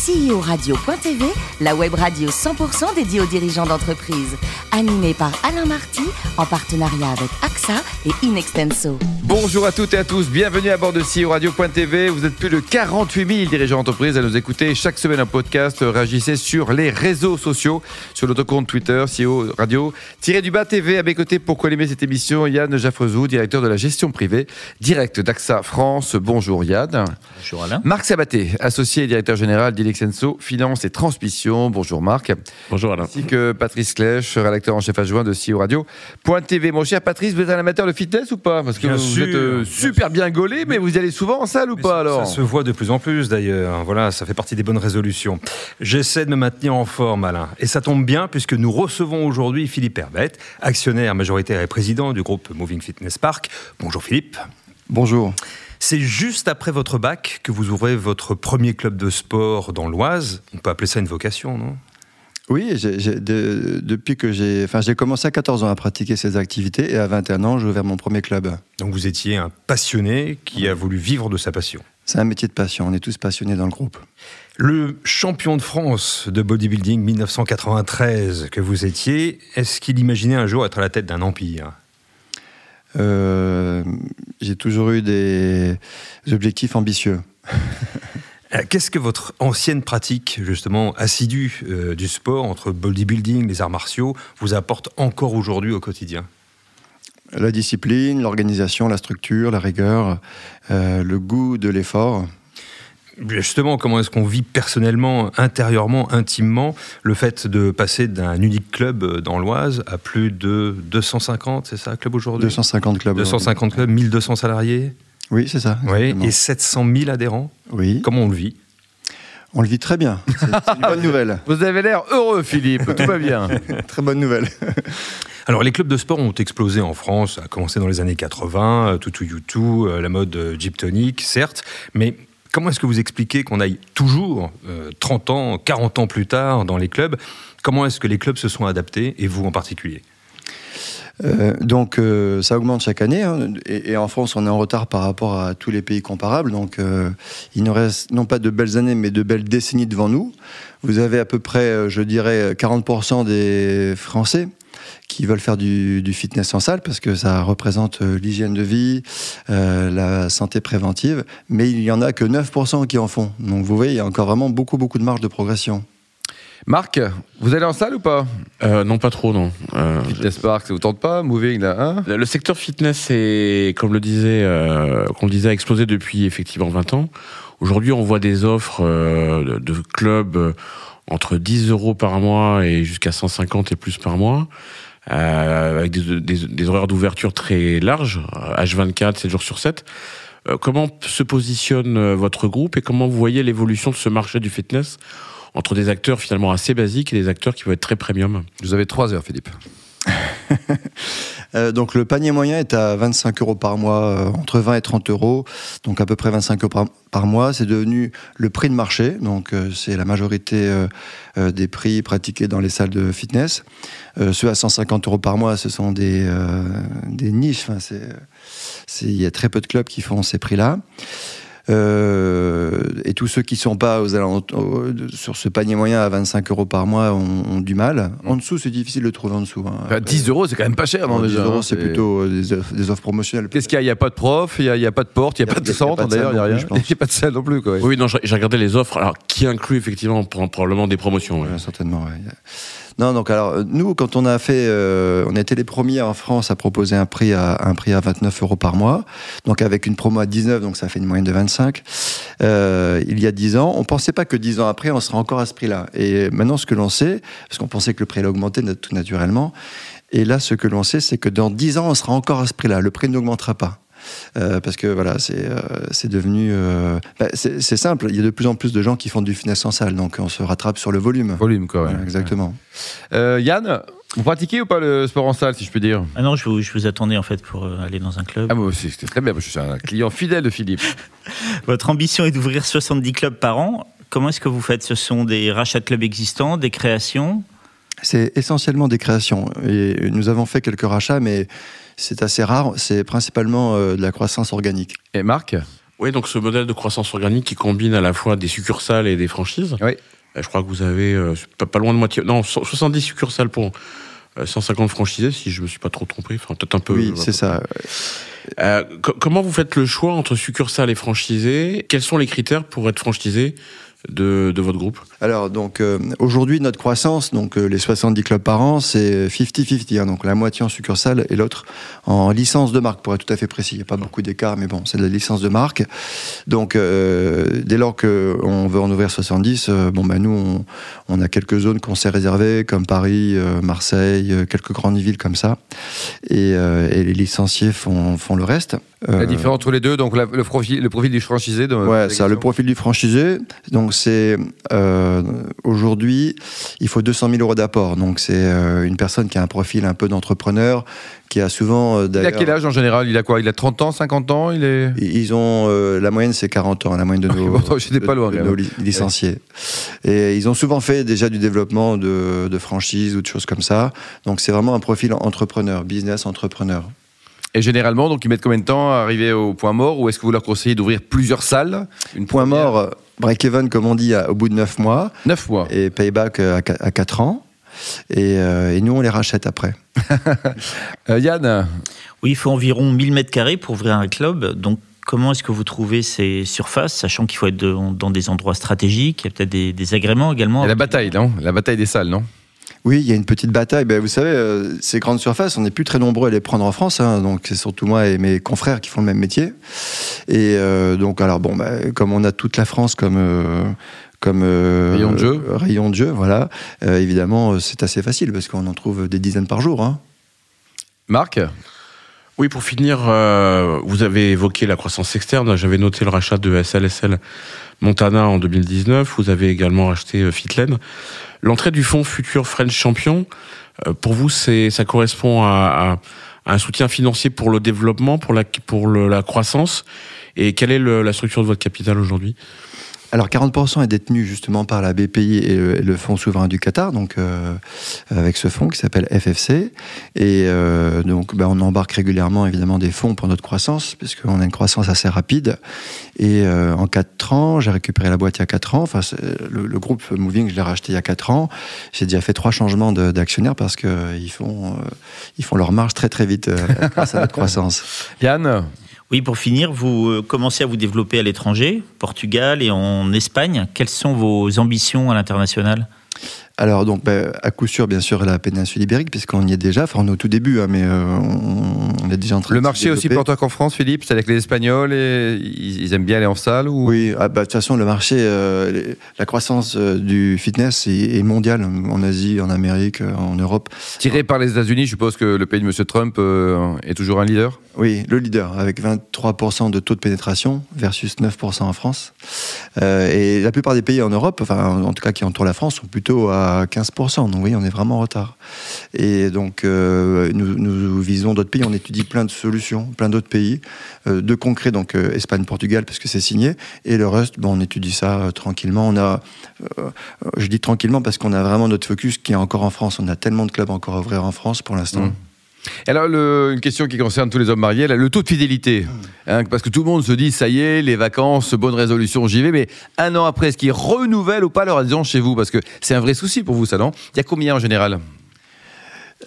CEO-radio.tv, la web radio 100% dédiée aux dirigeants d'entreprise. Animée par Alain Marty, en partenariat avec AXA et Inextenso. Bonjour à toutes et à tous, bienvenue à bord de CEO Radio.tv. Vous êtes plus de 48 000 dirigeants d'entreprise à nous écouter chaque semaine un podcast. Réagissez sur les réseaux sociaux, sur notre compte Twitter, CEO Radio. Tiré du bas TV à mes côtés pour co-animer cette émission, Yann Jaffrezou, directeur de la gestion privée, direct d'AXA France. Bonjour Yann. Bonjour Alain. Marc Sabaté, associé et directeur général Finance et Transmission. Bonjour Marc. Bonjour Alain. Ainsi que Patrice Clèche, rédacteur en chef adjoint de CEO Radio.tv. Mon cher Patrice, vous êtes un amateur de fitness ou pas? Parce que Bien vous sûr, êtes euh, bien super bien gaulé, mais vous y allez souvent en salle ou pas ça, alors? Ça se voit de plus en plus d'ailleurs. Voilà, ça fait partie des bonnes résolutions. J'essaie de me maintenir en forme, Alain. Et ça tombe bien puisque nous recevons aujourd'hui Philippe Herbette, actionnaire majoritaire et président du groupe Moving Fitness Park. Bonjour Philippe. Bonjour. C'est juste après votre bac que vous ouvrez votre premier club de sport dans l'Oise. On peut appeler ça une vocation, non? Oui, de- depuis que j'ai, enfin, j'ai commencé à 14 ans à pratiquer ces activités et à 21 ans, j'ai ouvert mon premier club. Donc vous étiez un passionné qui a voulu vivre de sa passion. C'est un métier de passion. On est tous passionnés dans le groupe. Le champion de France de bodybuilding 1993 que vous étiez, est-ce qu'il imaginait un jour être à la tête d'un empire? J'ai toujours eu des objectifs ambitieux. Euh, Qu'est-ce que votre ancienne pratique, justement, assidue euh, du sport entre bodybuilding, les arts martiaux, vous apporte encore aujourd'hui au quotidien? La discipline, l'organisation, la structure, la rigueur, euh, le goût de l'effort. Justement, comment est-ce qu'on vit personnellement, intérieurement, intimement, le fait de passer d'un unique club euh, dans l'Oise à plus de 250, c'est ça, club aujourd'hui? 250 clubs. 250 clubs, 1200 salariés, Oui, c'est ça. oui, et 700 000 adhérents? Oui, Comment on le vit? On le vit très bien. C'est une bonne nouvelle. Vous avez l'air heureux, Philippe. Tout va bien. Très bonne nouvelle. Alors, les clubs de sport ont explosé en France, ça a commencé dans les années 80, euh, Tutu Yutu, euh, la mode euh, Jeep Tonic, certes, mais comment est-ce que vous expliquez qu'on aille toujours, euh, 30 ans, 40 ans plus tard, dans les clubs? Comment est-ce que les clubs se sont adaptés, et vous en particulier? Euh, donc euh, ça augmente chaque année hein, et, en France on est en retard par rapport à tous les pays comparables donc euh, il nous reste non pas de belles années mais de belles décennies devant nous. Vous avez à peu près je dirais 40% des Français qui veulent faire du, du fitness en salle parce que ça représente euh, l'hygiène de vie, euh, la santé préventive, mais il y en a que 9% qui en font. Donc vous voyez, il y a encore vraiment beaucoup beaucoup de marge de progression. Marc, vous allez en salle ou pas? Euh, non, pas trop, non. Euh, Fitness Park, ça vous tente pas? Moving, là, hein? Le secteur fitness, est, comme le disait, euh, comme le disait, a explosé depuis effectivement 20 ans. Aujourd'hui, on voit des offres euh, de, de clubs euh, entre 10 euros par mois et jusqu'à 150 et plus par mois, euh, avec des, des- horaires d'ouverture très larges, euh, H24, 7 jours sur 7. Euh, comment se positionne euh, votre groupe et comment vous voyez l'évolution de ce marché du fitness entre des acteurs finalement assez basiques et des acteurs qui vont être très premium? Vous avez trois heures, Philippe. Euh, donc le panier moyen est à 25 euros par mois, euh, entre 20 et 30 euros, donc à peu près 25 euros par, mois. C'est devenu le prix de marché, donc euh, c'est la majorité des prix pratiqués dans les salles de fitness. Ceux à 150 euros par mois, ce sont des, niches. Il y a très peu de clubs qui font ces prix-là. Euh, et tous ceux qui sont pas aux alentours, sur ce panier moyen à 25 euros par mois ont, ont du mal. En dessous, c'est difficile de trouver en dessous. hein. Bah, 10 euros, c'est quand même pas cher, non, 10 déjà euros, hein, c'est plutôt euh, des offres, des offres promotionnelles. Qu'est-ce qu'il y a? Il n'y a pas de prof, il n'y a, a pas de porte, il n'y a, a- pas de centre, d'ailleurs, il n'y a rien. Il n'y a pas de salle non plus, quoi. ouais. Oui, non, j'ai regardé les offres, alors qui inclut effectivement pro- probablement des promotions. ouais. Ouais, certainement. ouais. Non, donc alors euh, nous, quand on a fait, euh, on était les premiers en France à proposer un prix à un prix à 29 euros par mois, donc avec une promo à 19, donc ça fait une moyenne de 25. Euh, il y a 10 ans, on pensait pas que 10 ans après, on serait encore à ce prix-là. Et maintenant, ce que l'on sait, parce qu'on pensait que le prix allait augmenter tout naturellement, et là, ce que l'on sait, c'est que dans 10 ans, on sera encore à ce prix-là. Le prix n'augmentera pas. Euh, parce que voilà, c'est euh, c'est devenu. euh, bah, c'est simple, il y a de plus en plus de gens qui font du fitness en salle, donc on se rattrape sur le volume. Volume, quoi. ouais. Exactement. Euh, Yann, vous pratiquez ou pas le sport en salle, si je puis dire? Ah non, je vous, je vous attendais en fait pour aller dans un club. Ah, moi aussi, c'était très bien, parce que je suis un client fidèle de Philippe. Votre ambition est d'ouvrir 70 clubs par an. Comment est-ce que vous faites? Ce sont des rachats de clubs existants, des créations? C'est essentiellement des créations. Et nous avons fait quelques rachats, mais c'est assez rare. C'est principalement euh, de la croissance organique. Et Marc? Oui, donc ce modèle de croissance organique qui combine à la fois des succursales et des franchises. Oui. Euh, Je crois que vous avez euh, pas, pas loin de moitié, non, so- 70 succursales pour euh, 150 franchisés, si je me suis pas trop trompé. Enfin, peut-être un peu. Oui, c'est ça. Euh, co- comment vous faites le choix entre succursales et franchisés? Quels sont les critères pour être franchisé? De, de votre groupe Alors, donc, euh, aujourd'hui, notre croissance, donc euh, les 70 clubs par an, c'est 50-50, hein, donc la moitié en succursale et l'autre en licence de marque, pour être tout à fait précis. Il n'y a pas beaucoup d'écart, mais bon, c'est de la licence de marque. Donc, euh, dès lors qu'on veut en ouvrir 70, euh, bon, bah, nous, on, on a quelques zones qu'on s'est réservées, comme Paris, euh, Marseille, quelques grandes villes comme ça. Et, euh, et les licenciés font, font le reste. La différence entre les deux, donc la- le, profil, le profil du franchisé. De, Ouais, ça, le profil du franchisé. Donc, c'est euh, aujourd'hui, il faut 200 000 euros d'apport. Donc, c'est euh, une personne qui a un profil un peu d'entrepreneur, qui a souvent euh, Il a quel âge en général? Il a quoi? Il a 30 ans, 50 ans? Il est. Ils ont la moyenne, c'est 40 ans, la moyenne de nos, Bon, j'étais de- pas loin, de quand nos li- licenciés. Et ils ont souvent fait déjà du développement de, de franchise ou de choses comme ça. Donc, c'est vraiment un profil entrepreneur, business entrepreneur. Et généralement, donc ils mettent combien de temps à arriver au point mort Ou est-ce que vous leur conseillez d'ouvrir plusieurs salles Une Point première mort, break-even, comme on dit, au bout de 9 mois. 9 mois. et payback euh, à, qua- à 4 ans. Et, euh, et nous, on les rachète après. Euh, Yann Oui, il faut environ 1000 mètres carrés pour ouvrir un club. Donc, comment est-ce que vous trouvez ces surfaces, sachant qu'il faut être de- dans des endroits stratégiques Il y a peut-être des, des agréments également. Et la bataille, non? La bataille des salles, non? Oui, il y a une petite bataille. Ben, vous savez, euh, ces grandes surfaces, on n'est plus très nombreux à les prendre en France. hein. donc, c'est surtout moi et mes confrères qui font le même métier. Et euh, donc, alors, bon, ben, comme on a toute la France comme. euh, comme euh, Rayon de jeu. rayon de jeu, voilà. Euh, évidemment, c'est assez facile parce qu'on en trouve des dizaines par jour. hein. Marc? Oui, pour finir, euh, vous avez évoqué la croissance externe. J'avais noté le rachat de SLSL Montana en 2019. Vous avez également racheté euh, Fitlen. L'entrée du fonds Futur French Champion, euh, pour vous, c'est ça correspond à, à un soutien financier pour le développement, pour la, pour la croissance. Et quelle est le- la structure de votre capital aujourd'hui? Alors 40% est détenu justement par la BPI et le, Fonds souverain du Qatar, donc euh, avec ce fonds qui s'appelle FFC. Et euh, donc ben, on embarque régulièrement évidemment des fonds pour notre croissance, puisqu'on a une croissance assez rapide. Et euh, en 4 ans, j'ai récupéré la boîte il y a 4 ans. Enfin, le, groupe Moving, je l'ai racheté il y a 4 ans. J'ai déjà fait trois changements d'actionnaires parce qu'ils font, euh, ils font leur marge très très vite euh, grâce à notre croissance. Yann Oui, pour finir, vous euh, commencez à vous développer à l'étranger, Portugal et en Espagne. Quelles sont vos ambitions à l'international? Alors, donc, ben, à coup sûr, bien sûr, la péninsule ibérique, puisqu'on y est déjà. Enfin, on est au tout début, hein, mais euh, on, on est déjà en train Le de marché est aussi planteur qu'en France, Philippe C'est-à-dire que les Espagnols, et, ils, ils aiment bien aller en salle ou... Oui, ah, bah, de toute façon, le marché, euh, les- la croissance euh, du fitness est, est mondiale, en Asie, en Amérique, euh, en Europe. Tiré par les États-Unis, je suppose que le pays de M. Trump euh, est toujours un leader? Oui, le leader, avec 23% de taux de pénétration versus 9% en France. Et la plupart des pays en Europe, enfin, en tout cas qui entourent la France, sont plutôt à 15%. Donc oui, on est vraiment en retard. Et donc, nous, nous visons d'autres pays, on étudie plein de solutions, plein d'autres pays, euh, de concret, donc euh, Espagne, Portugal, parce que c'est signé. Et le reste, bon, on étudie ça euh, tranquillement. On a, je dis tranquillement parce qu'on a vraiment notre focus qui est encore en France. On a tellement de clubs encore à ouvrir en France pour l'instant. Mm. Et Alors, le- une question qui concerne tous les hommes mariés, là, le taux de fidélité. Hein, parce que tout le monde se dit, ça y est, les vacances, bonne résolution, j'y vais. Mais un an après, est-ce qu'ils renouvellent ou pas leur adhésion chez vous? Parce que c'est un vrai souci pour vous, ça, non? Il y a combien en général?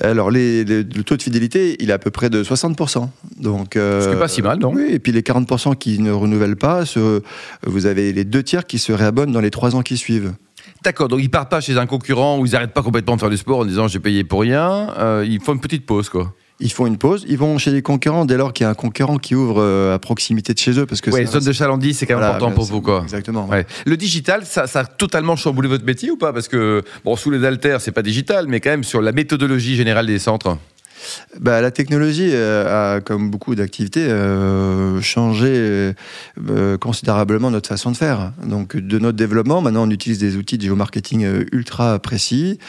Alors, les- les- le taux de fidélité, il est à peu près de 60%. Donc, euh, Ce qui pas si mal, non Oui, et puis les 40% qui ne renouvellent pas, ce- vous avez les deux tiers qui se réabonnent dans les trois ans qui suivent. D'accord, donc ils partent pas chez un concurrent où ils n'arrêtent pas complètement de faire du sport en disant j'ai payé pour rien. Euh, ils font une petite pause, quoi. Ils font une pause, ils vont chez les concurrents dès lors qu'il y a un concurrent qui ouvre euh, à proximité de chez eux. Parce que Ouais, zone de chalandise, c'est quand même voilà, important pour vous, quoi. Exactement. Ouais. Le digital, ça, ça a totalement chamboulé votre métier ou pas? Parce que, bon, sous les haltères, c'est pas digital, mais quand même sur la méthodologie générale des centres. Bah, la technologie euh, a, comme beaucoup d'activités, euh, changé euh, considérablement notre façon de faire. Donc, de notre développement, maintenant, on utilise des outils de géomarketing ultra précis.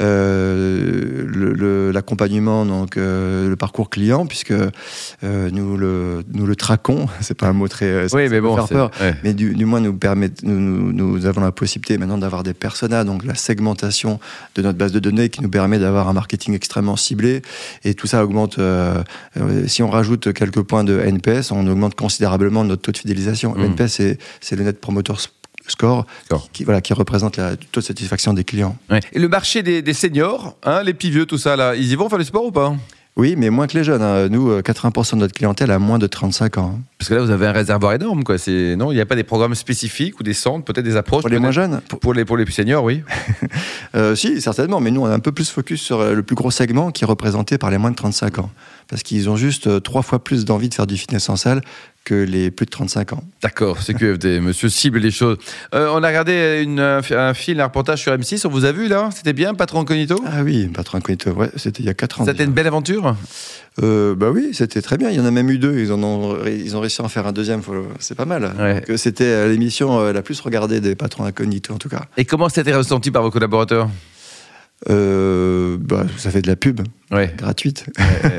Euh, le- le- L'accompagnement, donc le parcours client, puisque nous, le, nous le traquons. C'est pas un mot très. Oui, mais bon, faire c'est- peur. ouais. Mais du, du moins, nous, permet, nous avons la possibilité maintenant d'avoir des personas, donc la segmentation de notre base de données qui nous permet d'avoir un marketing extrêmement ciblé Et tout ça augmente. euh, euh, si on rajoute quelques points de NPS, on augmente considérablement notre taux de fidélisation. Le Mm. NPS, c'est, c'est le Net Promoter Score, Score. qui, voilà, qui représente le taux de satisfaction des clients. Ouais. Et le marché des, des seniors, hein, les petits vieux, tout ça, là, ils y vont faire du sport ou pas? Oui, mais moins que les jeunes. hein. Nous, euh, 80% de notre clientèle a moins de 35 ans. Parce que là, vous avez un réservoir énorme, quoi. C'est non, il n'y a pas des programmes spécifiques ou des centres, peut-être des approches. Pour les moins jeunes, pour- les pour les plus seniors, oui. Euh, si, certainement, mais nous, on est un peu plus focus sur euh, le plus gros segment qui est représenté par les moins de 35 ans. Parce qu'ils ont juste euh, trois fois plus d'envie de faire du fitness en salle que les plus de 35 ans. D'accord, c'est QFD, monsieur cible les choses. Euh, on a regardé une, un, film, un reportage sur M6, on vous a vu là C'était bien, Patron Incognito? Ah oui, Patron Incognito, ouais, c'était il y a 4 ans. C'était une belle aventure? Euh, bah oui, c'était très bien. Il y en a même eu deux. Ils, en ont, ils ont réussi à en faire un deuxième. C'est pas mal. Ouais. Que C'était euh, l'émission euh, la plus regardée des patrons incognito, en tout cas. Et comment c'était ressenti par vos collaborateurs? Euh, bah, ça fait de la pub Ouais. gratuite.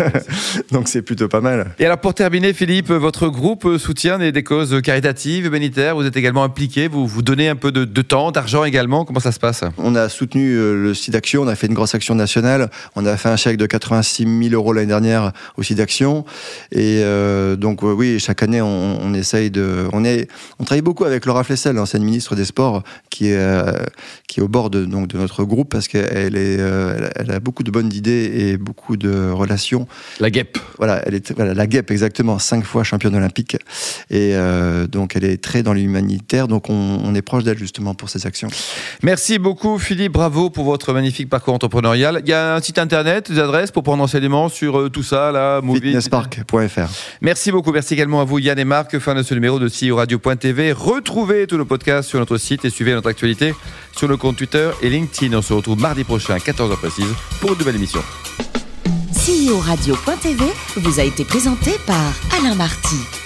Donc c'est plutôt pas mal. Et alors pour terminer, Philippe, votre groupe soutient des, des causes caritatives, humanitaires. Vous êtes également impliqué. Vous vous donnez un peu de, de temps, d'argent également. Comment ça se passe? On a soutenu euh, le site d'action, on a fait une grosse action nationale, on a fait un chèque de 86 000 euros l'année dernière au site d'action. Et euh, donc euh, oui, chaque année on, on essaye de... On, est, on travaille beaucoup avec Laura Flessel, l'ancienne ministre des Sports, qui est, euh, qui est au bord de, donc, de notre groupe parce qu'elle est, euh, elle a- beaucoup de bonnes idées et beaucoup de relations. La guêpe. Voilà, elle est voilà, la guêpe exactement, cinq fois championne olympique. Et euh, donc elle est très dans l'humanitaire, donc on, on est proche d'elle justement pour ces actions. Merci beaucoup, Philippe. Bravo pour votre magnifique parcours entrepreneurial. Il y a un site internet, des adresses pour prendre enseignement sur euh, tout ça, là. Fitnesspark.fr. Merci beaucoup. Merci également à vous, Yann et Marc. Fin de ce numéro de CEO Radio.tv. Retrouvez tous nos podcasts sur notre site et suivez notre actualité sur nos comptes Twitter et LinkedIn. On se retrouve mardi prochain, 14h précise, pour une nouvelle émission. CEO Radio.tv vous a été présenté par Alain Marty.